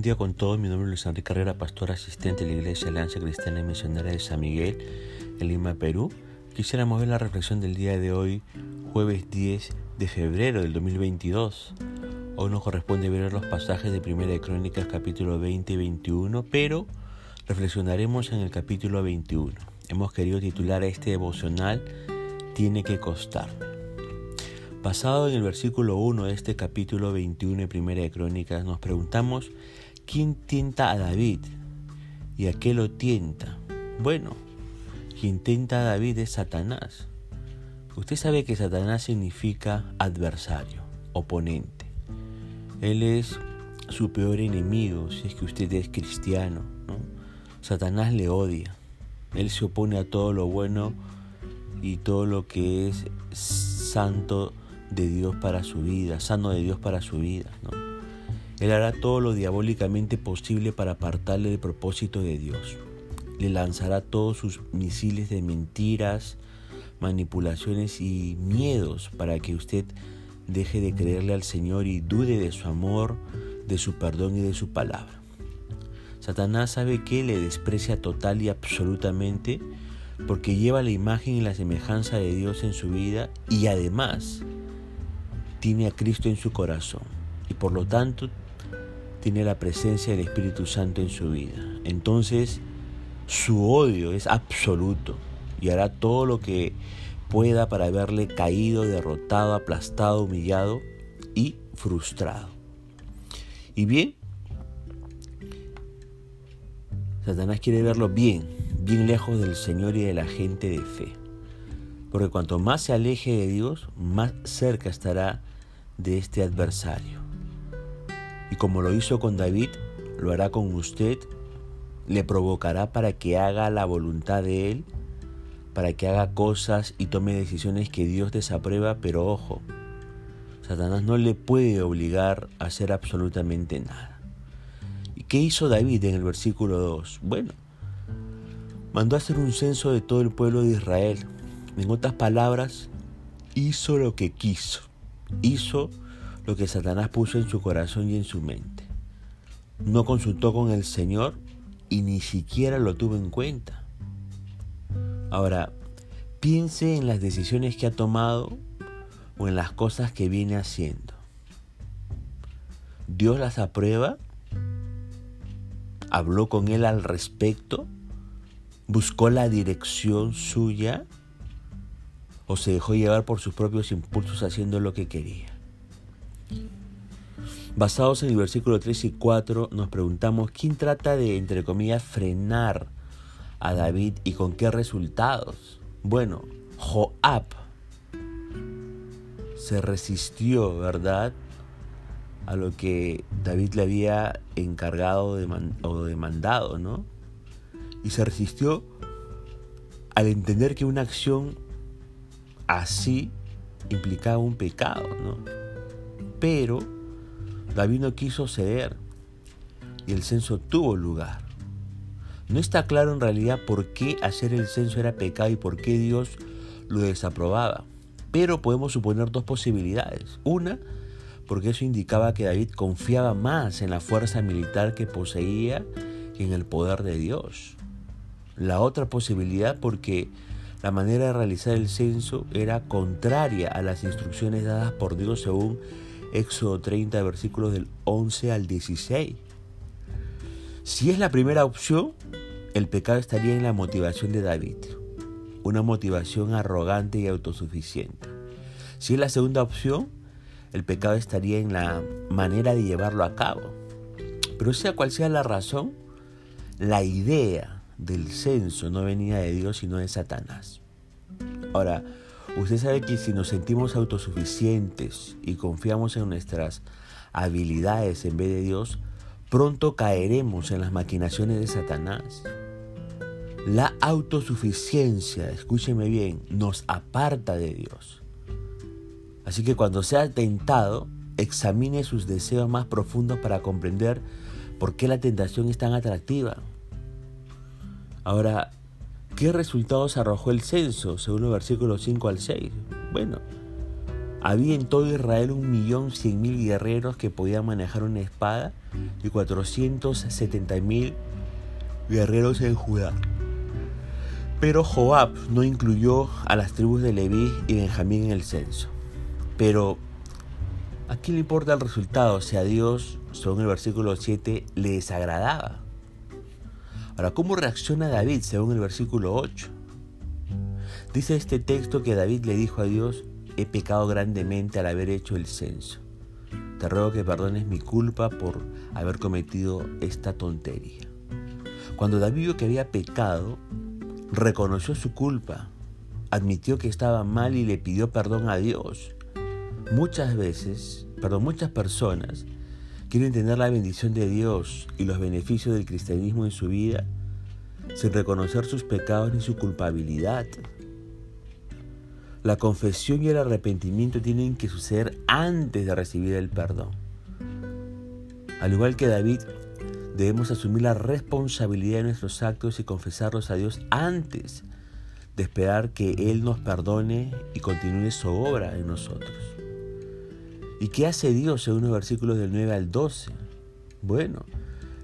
buen día con todos. Mi nombre es Luis Enrique Carrera, pastor asistente de la Iglesia Alianza Cristiana y Misionera de San Miguel, en Lima, Perú. Quisiéramos ver la reflexión del día de hoy, jueves 10 de febrero del 2022. Hoy nos corresponde ver los pasajes de Primera de Crónicas capítulo 20 y 21, pero reflexionaremos en el capítulo 21. Hemos querido titular este devocional Tiene que costarme. Basado en el versículo 1 de este capítulo 21 de Primera de Crónicas, nos preguntamos ¿quién tienta a David? ¿Y a qué lo tienta? Bueno, quien tienta a David es Satanás. Usted sabe que Satanás significa adversario, oponente. Él es su peor enemigo si es que usted es cristiano. Satanás le odia. Él se opone a todo lo bueno y todo lo que es santo de Dios para su vida, sano de Dios para su vida. ¿no? Él hará todo lo diabólicamente posible para apartarle del propósito de Dios. Le lanzará todos sus misiles de mentiras, manipulaciones y miedos para que usted deje de creerle al Señor y dude de su amor, de su perdón y de su palabra. Satanás sabe que le desprecia total y absolutamente porque lleva la imagen y la semejanza de Dios en su vida y además tiene a Cristo en su corazón y por lo tanto tiene la presencia del Espíritu Santo en su vida. Entonces su odio es absoluto y hará todo lo que pueda para verle caído, derrotado, aplastado, humillado y frustrado. Y bien, Satanás quiere verlo bien, bien lejos del Señor y de la gente de fe. Porque cuanto más se aleje de Dios, más cerca estará de este adversario. Y como lo hizo con David, lo hará con usted, le provocará para que haga la voluntad de Él, para que haga cosas y tome decisiones que Dios desaprueba, pero ojo, Satanás no le puede obligar a hacer absolutamente nada. ¿Y qué hizo David en el versículo 2? Bueno, mandó a hacer un censo de todo el pueblo de Israel. En otras palabras, hizo lo que quiso hizo lo que Satanás puso en su corazón y en su mente. No consultó con el Señor y ni siquiera lo tuvo en cuenta. Ahora, piense en las decisiones que ha tomado o en las cosas que viene haciendo. Dios las aprueba, habló con él al respecto, buscó la dirección suya o se dejó llevar por sus propios impulsos haciendo lo que quería. Basados en el versículo 3 y 4 nos preguntamos quién trata de, entre comillas, frenar a David y con qué resultados. Bueno, Joab se resistió, ¿verdad? A lo que David le había encargado o demandado, ¿no? Y se resistió al entender que una acción así implicaba un pecado, ¿no? Pero David no quiso ceder y el censo tuvo lugar. No está claro en realidad por qué hacer el censo era pecado y por qué Dios lo desaprobaba. Pero podemos suponer dos posibilidades. Una, porque eso indicaba que David confiaba más en la fuerza militar que poseía que en el poder de Dios. La otra posibilidad porque la manera de realizar el censo era contraria a las instrucciones dadas por Dios según Éxodo 30, versículos del 11 al 16. Si es la primera opción, el pecado estaría en la motivación de David, una motivación arrogante y autosuficiente. Si es la segunda opción, el pecado estaría en la manera de llevarlo a cabo. Pero sea cual sea la razón, la idea del censo no venía de Dios sino de Satanás. Ahora, usted sabe que si nos sentimos autosuficientes y confiamos en nuestras habilidades en vez de Dios, pronto caeremos en las maquinaciones de Satanás. La autosuficiencia, escúcheme bien, nos aparta de Dios. Así que cuando sea tentado, examine sus deseos más profundos para comprender por qué la tentación es tan atractiva. Ahora, ¿qué resultados arrojó el censo según los versículos 5 al 6? Bueno, Había en todo Israel un millón cien mil guerreros que podían manejar una espada y 470 mil guerreros en Judá. Pero Joab no incluyó a las tribus de Leví y Benjamín en el censo. Pero, ¿a quién le importa el resultado si a Dios, según el versículo 7, le desagradaba? Ahora, ¿cómo reacciona David según el versículo 8? Dice este texto que David le dijo a Dios, he pecado grandemente al haber hecho el censo. Te ruego que perdones mi culpa por haber cometido esta tontería. Cuando David vio que había pecado, reconoció su culpa, admitió que estaba mal y le pidió perdón a Dios. Muchas veces, perdón, muchas personas quieren tener la bendición de Dios y los beneficios del cristianismo en su vida sin reconocer sus pecados ni su culpabilidad. La confesión y el arrepentimiento tienen que suceder antes de recibir el perdón. Al igual que David, debemos asumir la responsabilidad de nuestros actos y confesarlos a Dios antes de esperar que Él nos perdone y continúe su obra en nosotros. ¿Y qué hace Dios según los versículos del 9 al 12? Bueno,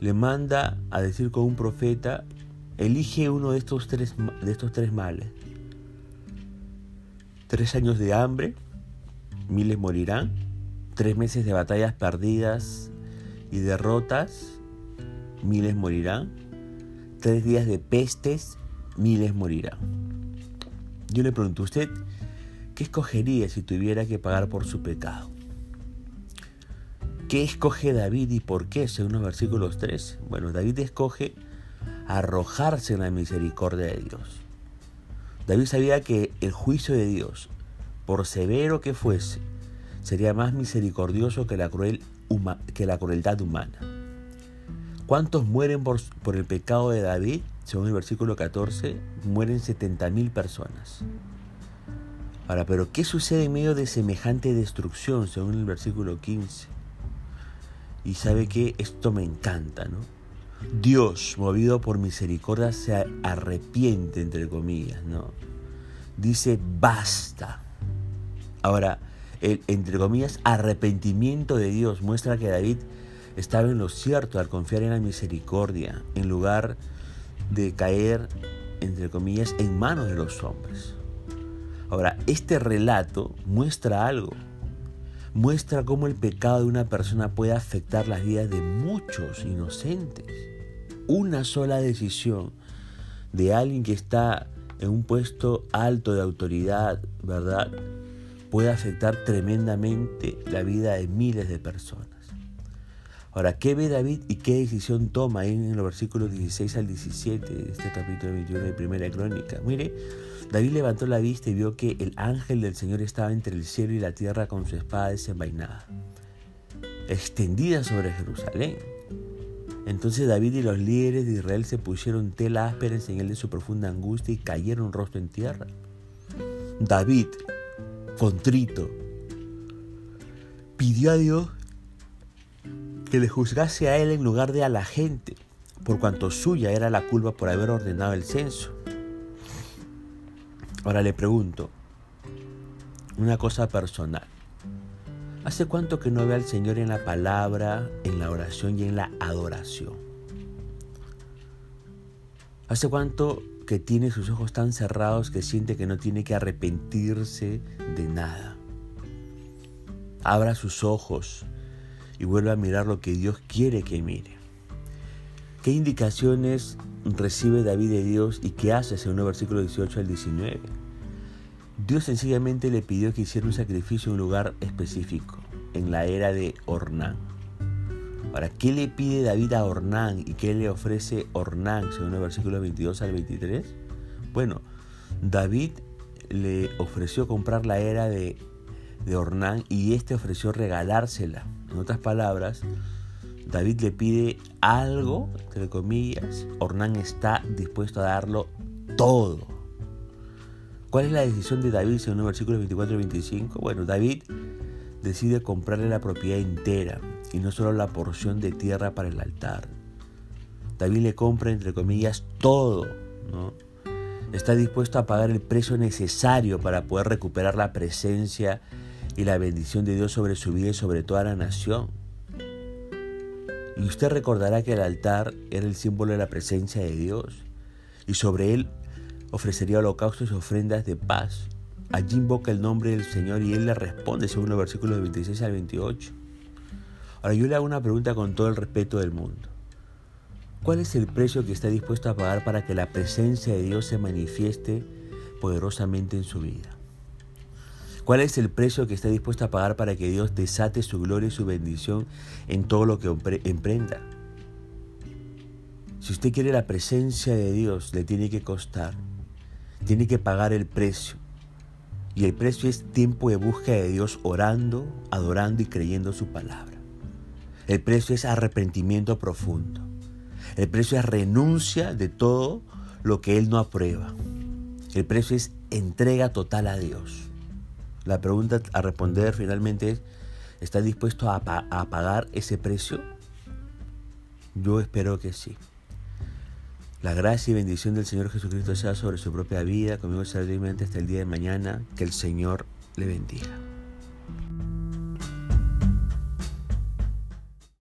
le manda a decir con un profeta, elige uno de estos tres, de estos tres males. Tres años de hambre, miles morirán. Tres meses de batallas perdidas y derrotas, miles morirán. Tres días de pestes, miles morirán. Yo le pregunto, ¿usted qué escogería si tuviera que pagar por su pecado? ¿Qué escoge David y por qué, según los versículos 3? Bueno, David escoge arrojarse en la misericordia de Dios. David sabía que el juicio de Dios, por severo que fuese, sería más misericordioso que la, cruel, que la crueldad humana. ¿Cuántos mueren por, por, el pecado de David? Según el versículo 14, mueren 70.000 personas. Ahora, pero ¿qué sucede en medio de semejante destrucción? Según el versículo 15. Y sabe que esto me encanta, ¿no? Dios, movido por misericordia, se arrepiente, entre comillas, ¿no? Dice, basta. Ahora, entre comillas, arrepentimiento de Dios muestra que David estaba en lo cierto al confiar en la misericordia, en lugar de caer, entre comillas, en manos de los hombres. Ahora, este relato muestra algo. Muestra cómo el pecado de una persona puede afectar las vidas de muchos inocentes una sola decisión de alguien que está en un puesto alto de autoridad, ¿verdad? Puede afectar tremendamente la vida de miles de personas. Ahora, ¿qué ve David y qué decisión toma en los versículos 16 al 17 de este capítulo 21 de Primera Crónica? Mire, David levantó la vista y vio que el ángel del Señor estaba entre el cielo y la tierra con su espada desenvainada, extendida sobre Jerusalén. Entonces David y los líderes de Israel se pusieron tela áspera en señal de su profunda angustia y cayeron rostro en tierra. David, contrito, pidió a Dios que le juzgase a él en lugar de a la gente, por cuanto suya era la culpa por haber ordenado el censo. Ahora le pregunto, una cosa personal. ¿Hace cuánto que no ve al Señor en la palabra, en la oración y en la adoración? ¿Hace cuánto que tiene sus ojos tan cerrados que siente que no tiene que arrepentirse de nada? Abra sus ojos y vuelva a mirar lo que Dios quiere que mire. ¿Qué indicaciones recibe David de Dios y qué hace según el versículo 18 al 19? Dios sencillamente le pidió que hiciera un sacrificio en un lugar específico, en la era de Ornán. Ahora, ¿qué le pide David a Ornán y qué le ofrece Ornán, según el versículo 22 al 23? Bueno, David le ofreció comprar la era de, de Ornán y este ofreció regalársela. En otras palabras, David le pide algo, entre comillas, Ornán está dispuesto a darlo todo. ¿Cuál es la decisión de David según el versículo 24 y 25? Bueno, David decide comprarle la propiedad entera y no solo la porción de tierra para el altar. David le compra, entre comillas, todo. Está dispuesto a pagar el precio necesario para poder recuperar la presencia y la bendición de Dios sobre su vida y sobre toda la nación. Y usted recordará que el altar era el símbolo de la presencia de Dios y sobre él ofrecería holocaustos y ofrendas de paz. Allí invoca el nombre del Señor y él le responde según los versículos 26 al 28. Ahora yo le hago una pregunta con todo el respeto del mundo. ¿Cuál es el precio que está dispuesto a pagar para que la presencia de Dios se manifieste poderosamente en su vida? ¿Cuál es el precio que está dispuesto a pagar para que Dios desate su gloria y su bendición en todo lo que emprenda? Si usted quiere la presencia de Dios, le tiene que costar. Tiene que pagar el precio. Y el precio es tiempo de búsqueda de Dios orando, adorando y creyendo su palabra. El precio es arrepentimiento profundo. El precio es renuncia de todo lo que Él no aprueba. El precio es entrega total a Dios. La pregunta a responder finalmente es, ¿está dispuesto a, a pagar ese precio? Yo espero que sí. La gracia y bendición del Señor Jesucristo sea sobre su propia vida, conmigo saludamente hasta el día de mañana. Que el Señor le bendiga.